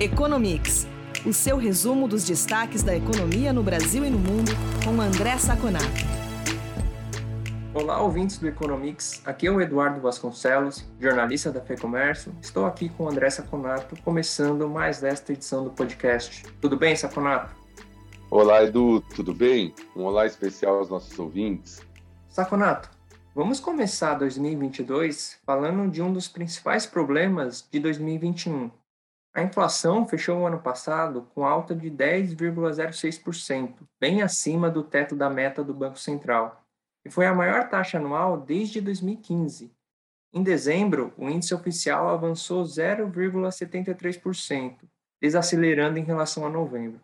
Economics, o seu resumo dos destaques da economia no Brasil e no mundo, com André Saconato. Olá, ouvintes do Economics. Aqui é o Eduardo Vasconcelos, jornalista da FEComércio. Estou aqui com o André Saconato, começando mais desta edição do podcast. Tudo bem, Saconato? Olá, Edu, tudo bem? Um olá especial aos nossos ouvintes. Saconato, vamos começar 2022 falando de um dos principais problemas de 2021, a inflação fechou o ano passado com alta de 10,06%, bem acima do teto da meta do Banco Central, e foi a maior taxa anual desde 2015. Em dezembro, o índice oficial avançou 0,73%, desacelerando em relação a novembro.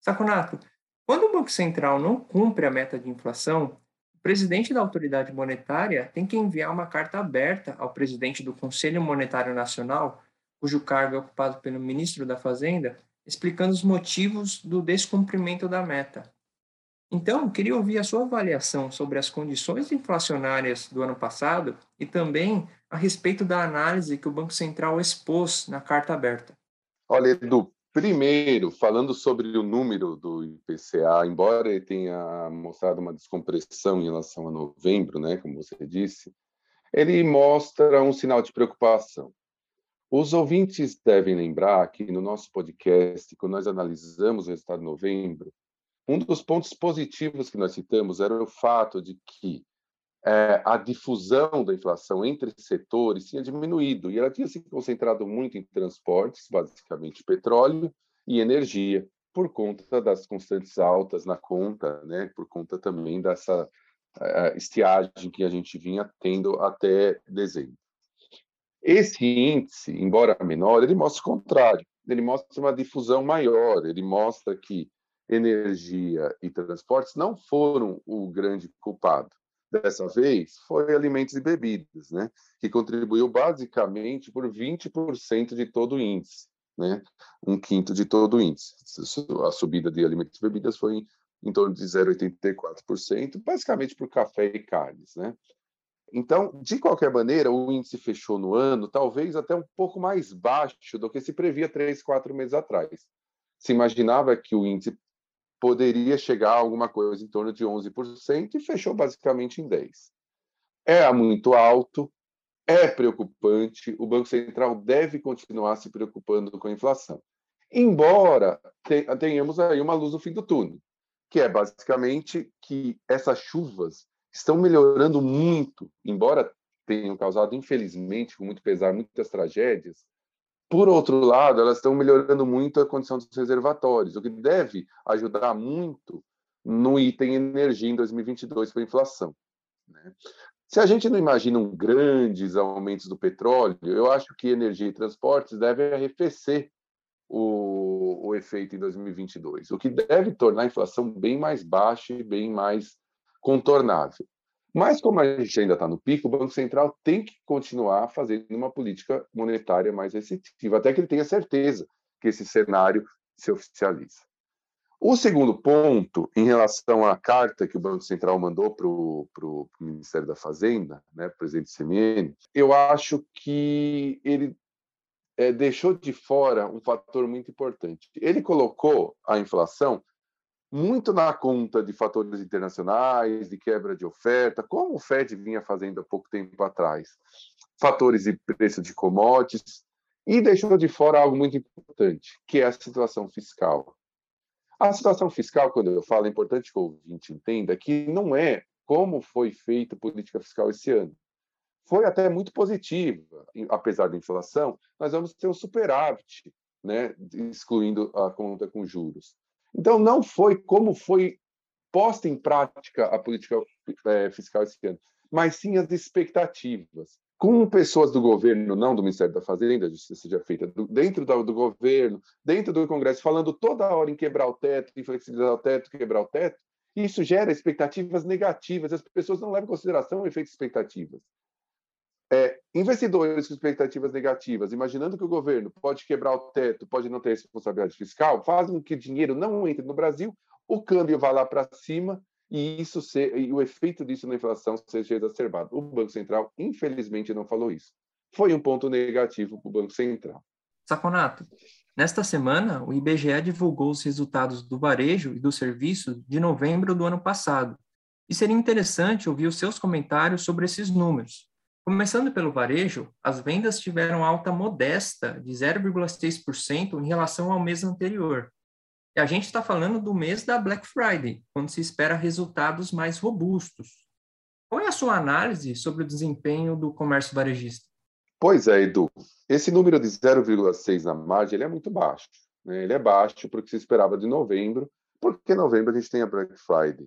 Saconato, quando o Banco Central não cumpre a meta de inflação, o presidente da autoridade monetária tem que enviar uma carta aberta ao presidente do Conselho Monetário Nacional cujo cargo é ocupado pelo ministro da Fazenda, explicando os motivos do descumprimento da meta. Então, queria ouvir a sua avaliação sobre as condições inflacionárias do ano passado e também a respeito da análise que o Banco Central expôs na carta aberta. Olha, Edu, primeiro, falando sobre o número do IPCA, embora ele tenha mostrado uma descompressão em relação a novembro, né, como você disse, ele mostra um sinal de preocupação. Os ouvintes devem lembrar que no nosso podcast, quando nós analisamos o resultado de novembro, um dos pontos positivos que nós citamos era o fato de que é, a difusão da inflação entre setores tinha diminuído e ela tinha se concentrado muito em transportes, basicamente petróleo e energia, por conta das constantes altas na conta, né, por conta também dessa uh, estiagem que a gente vinha tendo até dezembro. Esse índice, embora menor, ele mostra o contrário. Ele mostra uma difusão maior. Ele mostra que energia e transportes não foram o grande culpado. Dessa vez, foi alimentos e bebidas, né? que contribuiu basicamente por 20% de todo o índice, né? um quinto de todo o índice. A subida de alimentos e bebidas foi em, em torno de 0,84%, basicamente por café e carnes. Né? Então, de qualquer maneira, o índice fechou no ano talvez até um pouco mais baixo do que se previa três, quatro meses atrás. Se imaginava que o índice poderia chegar a alguma coisa em torno de 11% e fechou basicamente em 10%. É muito alto, é preocupante, o Banco Central deve continuar se preocupando com a inflação. Embora tenhamos aí uma luz no fim do túnel, que é basicamente que essas chuvas estão melhorando muito, embora tenham causado, infelizmente, com muito pesar, muitas tragédias. Por outro lado, elas estão melhorando muito a condição dos reservatórios, o que deve ajudar muito no item energia em 2022 para a inflação. Né? Se a gente não imagina um grandes aumentos do petróleo, eu acho que energia e transportes devem arrefecer o, o efeito em 2022, o que deve tornar a inflação bem mais baixa e bem mais contornável. Mas, como a gente ainda está no pico, o Banco Central tem que continuar fazendo uma política monetária mais restritiva, até que ele tenha certeza que esse cenário se oficializa. O segundo ponto, em relação à carta que o Banco Central mandou para o Ministério da Fazenda, né, presidente CMN, eu acho que ele é, deixou de fora um fator muito importante. Ele colocou a inflação muito na conta de fatores internacionais, de quebra de oferta, como o Fed vinha fazendo há pouco tempo atrás, fatores de preço de commodities, e deixou de fora algo muito importante, que é a situação fiscal. A situação fiscal, quando eu falo, é importante que o ouvinte entenda que não é como foi feita política fiscal esse ano. Foi até muito positiva, apesar da inflação, nós vamos ter um superávit, né, excluindo a conta com juros. Então, não foi como foi posta em prática a política é, fiscal esse ano, mas sim as expectativas. Com pessoas do governo, não do Ministério da Fazenda, a justiça seja feita dentro do, do governo, dentro do Congresso, falando toda hora em quebrar o teto, em flexibilizar o teto, quebrar o teto, isso gera expectativas negativas. As pessoas não levam em consideração o efeito expectativas. É, investidores com expectativas negativas, imaginando que o governo pode quebrar o teto, pode não ter responsabilidade fiscal, fazem com que o dinheiro não entre no Brasil, o câmbio vá lá para cima e isso e o efeito disso na inflação seja exacerbado. O Banco Central, infelizmente, não falou isso. Foi um ponto negativo para o Banco Central. Saconato, Nesta semana, o IBGE divulgou os resultados do varejo e do serviço de novembro do ano passado. E seria interessante ouvir os seus comentários sobre esses números. Começando pelo varejo, as vendas tiveram alta modesta de 0,6% em relação ao mês anterior. E a gente está falando do mês da Black Friday, quando se espera resultados mais robustos. Qual é a sua análise sobre o desempenho do comércio varejista? Pois é, Edu. Esse número de 0,6 na margem ele é muito baixo. Né? Ele é baixo porque se esperava de novembro, porque em novembro a gente tem a Black Friday.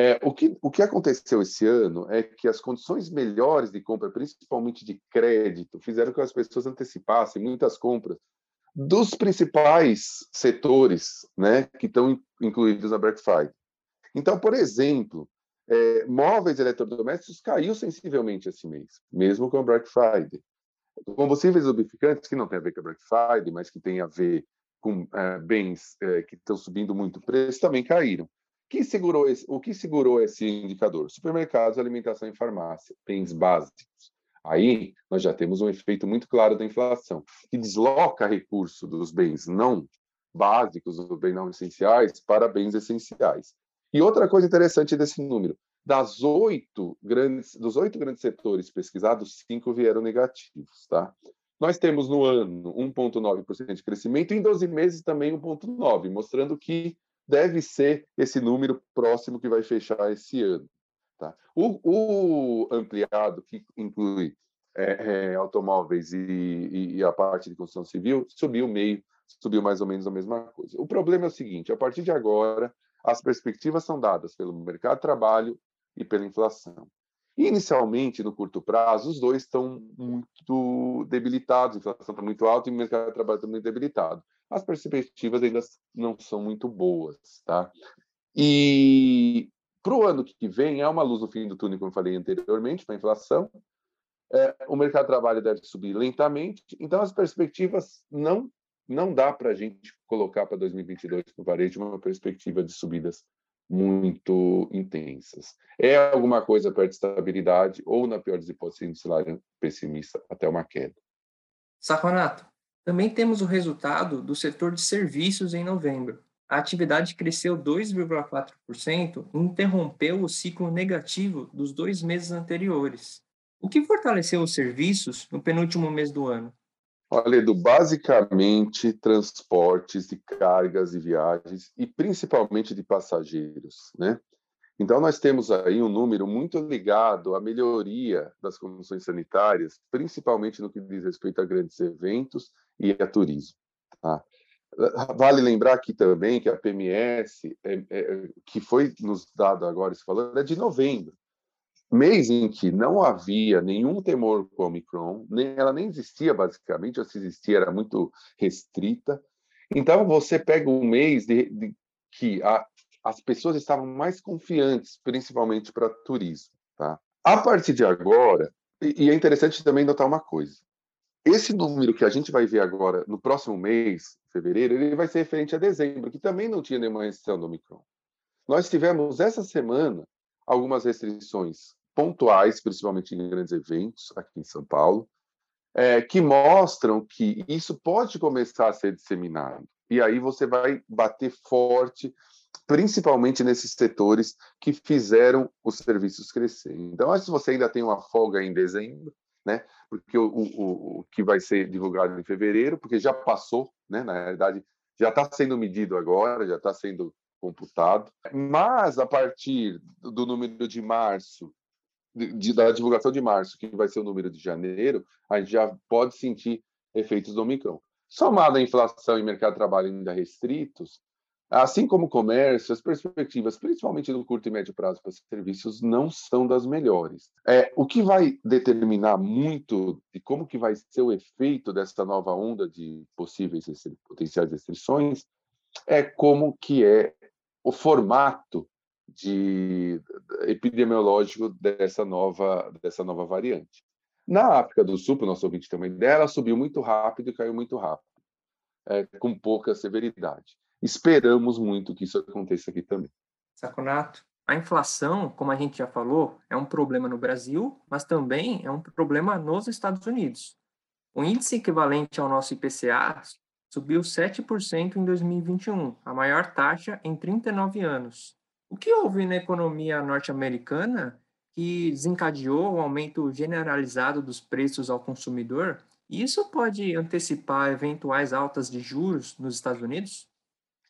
É, o, que, o que aconteceu esse ano é que as condições melhores de compra, principalmente de crédito, fizeram que as pessoas antecipassem muitas compras dos principais setores né, que estão incluídos na Black Friday. Então, por exemplo, é, móveis eletrodomésticos caiu sensivelmente esse mês, mesmo com a Black Friday. Combustíveis lubrificantes, que não tem a ver com a Black Friday, mas que tem a ver com é, bens é, que estão subindo muito o preço, também caíram. Segurou esse, o que segurou esse indicador? Supermercados, alimentação e farmácia, bens básicos. Aí nós já temos um efeito muito claro da inflação, que desloca recurso dos bens não básicos, dos bens não essenciais, para bens essenciais. E outra coisa interessante desse número, das oito grandes, dos oito grandes setores pesquisados, cinco vieram negativos, tá? Nós temos no ano 1,9% de crescimento, e em 12 meses também 1,9%, mostrando que deve ser esse número próximo que vai fechar esse ano. Tá? O, o ampliado, que inclui é, é, automóveis e, e, a parte de construção civil, subiu meio, subiu mais ou menos a mesma coisa. O problema é o seguinte: a partir de agora, as perspectivas são dadas pelo mercado de trabalho e pela inflação. Inicialmente, no curto prazo, os dois estão muito debilitados, a inflação está muito alta e o mercado de trabalho está muito debilitado. As perspectivas ainda não são muito boas, tá? E para o ano que vem, há uma luz no fim do túnel, como eu falei anteriormente, para a inflação. É, o mercado de trabalho deve subir lentamente, então as perspectivas não não dá para a gente colocar para 2022 no varejo uma perspectiva de subidas muito intensas. É alguma coisa perto de estabilidade ou, na pior das hipóteses, no cenário pessimista, até uma queda. Saconato, também temos o resultado do setor de serviços em novembro. A atividade cresceu 2,4% e interrompeu o ciclo negativo dos dois meses anteriores. O que fortaleceu os serviços no penúltimo mês do ano? Olha, Edu, basicamente transportes de cargas e viagens e principalmente de passageiros, né? Então nós temos aí um número muito ligado à melhoria das condições sanitárias, principalmente no que diz respeito a grandes eventos e a turismo. Tá? Vale lembrar aqui também que a PMS, é, é, que foi nos dado agora esse valor, é de novembro mês em que não havia nenhum temor com o Omicron, nem, ela nem existia basicamente, ou se existia era muito restrita. Então você pega um mês de, de que a, as pessoas estavam mais confiantes, principalmente para turismo. Tá? A partir de agora, e, é interessante também notar uma coisa, esse número que a gente vai ver agora no próximo mês, fevereiro, ele vai ser referente a dezembro, que também não tinha nenhuma restrição do Omicron. Nós tivemos essa semana algumas restrições pontuais, principalmente em grandes eventos aqui em São Paulo, é, que mostram que isso pode começar a ser disseminado. E aí você vai bater forte, principalmente nesses setores que fizeram os serviços crescer. Então, se você ainda tem uma folga em dezembro, né? Porque o, o, o que vai ser divulgado em fevereiro, porque já passou, né? Na realidade, já está sendo medido agora, já está sendo computado. Mas a partir do número de março de, da divulgação de março, que vai ser o número de janeiro, a gente já pode sentir efeitos do Omicron. Somado à inflação e mercado de trabalho ainda restritos, assim como o comércio, as perspectivas, principalmente no curto e médio prazo para serviços, não são das melhores. É, o que vai determinar muito de como que vai ser o efeito dessa nova onda de possíveis potenciais restrições é como que é o formato de epidemiológico dessa nova dessa nova variante. Na África do Sul, para o nosso ouvinte ter uma ideia, ela subiu muito rápido e caiu muito rápido, é, com pouca severidade. Esperamos muito que isso aconteça aqui também. Saconato, a inflação, como a gente já falou, é um problema no Brasil, mas também é um problema nos Estados Unidos. O índice equivalente ao nosso IPCA subiu 7% em 2021, a maior taxa em 39 anos. O que houve na economia norte-americana que desencadeou o aumento generalizado dos preços ao consumidor? Isso pode antecipar eventuais altas de juros nos Estados Unidos?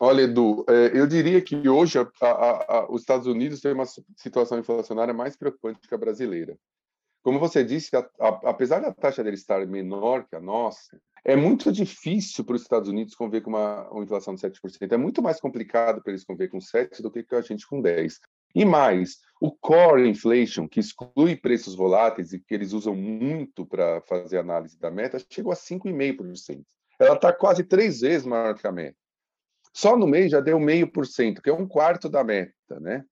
Olha, Edu, é, eu diria que hoje a, a, a, os Estados Unidos têm uma situação inflacionária mais preocupante que a brasileira. Como você disse, apesar da taxa dele estar menor que a nossa, é muito difícil para os Estados Unidos conviver com uma, uma inflação de 7%. É muito mais complicado para eles conviver com 7% do que a gente com 10%. E mais, o core inflation, que exclui preços voláteis e que eles usam muito para fazer análise da meta, chegou a 5,5%. Ela está quase três vezes maior que a meta. Só no mês já deu meio por cento, que é um quarto da meta, né?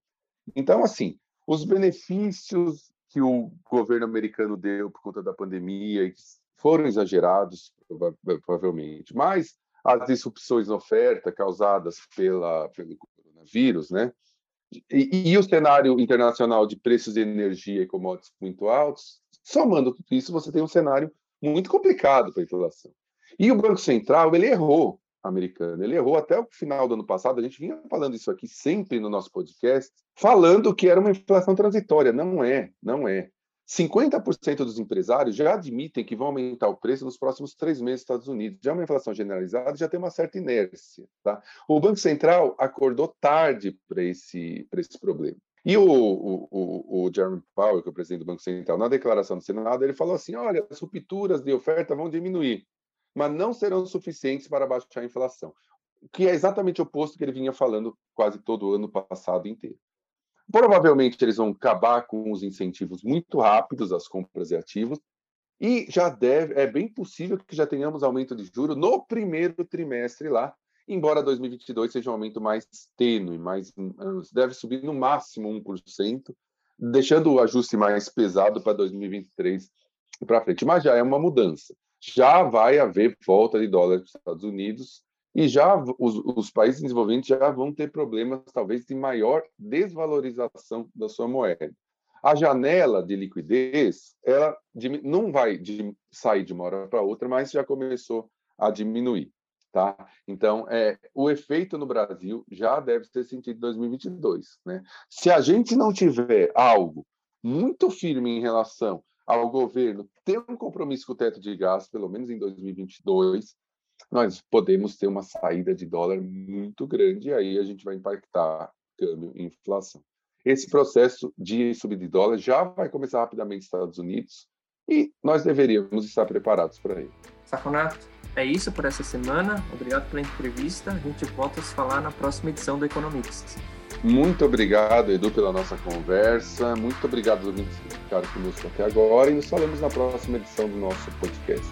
Então, assim, os benefícios que o governo americano deu por conta da pandemia foram exagerados, provavelmente, mas as disrupções na oferta causadas pela, pelo coronavírus, né? E, e, o cenário internacional de preços de energia e commodities muito altos, somando tudo isso, você tem um cenário muito complicado para a inflação. E o Banco Central, ele errou, americano, ele errou até o final do ano passado, a gente vinha falando isso aqui sempre no nosso podcast, falando que era uma inflação transitória. Não é, não é. 50% dos empresários já admitem que vão aumentar o preço nos próximos três meses nos Estados Unidos. Já é uma inflação generalizada, já tem uma certa inércia. Tá? O Banco Central acordou tarde para esse, esse problema. E o, o, o, Jeremy Powell, que é o presidente do Banco Central, na declaração do Senado, ele falou assim: olha, as rupturas de oferta vão diminuir, mas não serão suficientes para baixar a inflação. Que é exatamente o oposto que ele vinha falando quase todo o ano passado inteiro. Provavelmente eles vão acabar com os incentivos muito rápidos às compras de ativos e já deve, é bem possível que já tenhamos aumento de juro no primeiro trimestre lá, embora 2022 seja um aumento mais tênue, mais deve subir no máximo 1%, deixando o ajuste mais pesado para 2023 para frente, mas já é uma mudança. Já vai haver volta de dólar para os Estados Unidos e já os, os, países desenvolventes já vão ter problemas, talvez, de maior desvalorização da sua moeda. A janela de liquidez, ela não vai sair de uma hora para outra, mas já começou a diminuir. Tá? Então, é, o efeito no Brasil já deve ser sentido em 2022. Né? Se a gente não tiver algo muito firme em relação ao governo ter um compromisso com o teto de gastos, pelo menos em 2022, nós podemos ter uma saída de dólar muito grande e aí a gente vai impactar câmbio e inflação. Esse processo de subida de dólar já vai começar rapidamente nos Estados Unidos e nós deveríamos estar preparados para ele. Saconato, é isso por essa semana. Obrigado pela entrevista. A gente volta a se falar na próxima edição do Economics. Muito obrigado, Edu, pela nossa conversa. Muito obrigado aos ouvintes que ficaram conosco até agora e nos falamos na próxima edição do nosso podcast.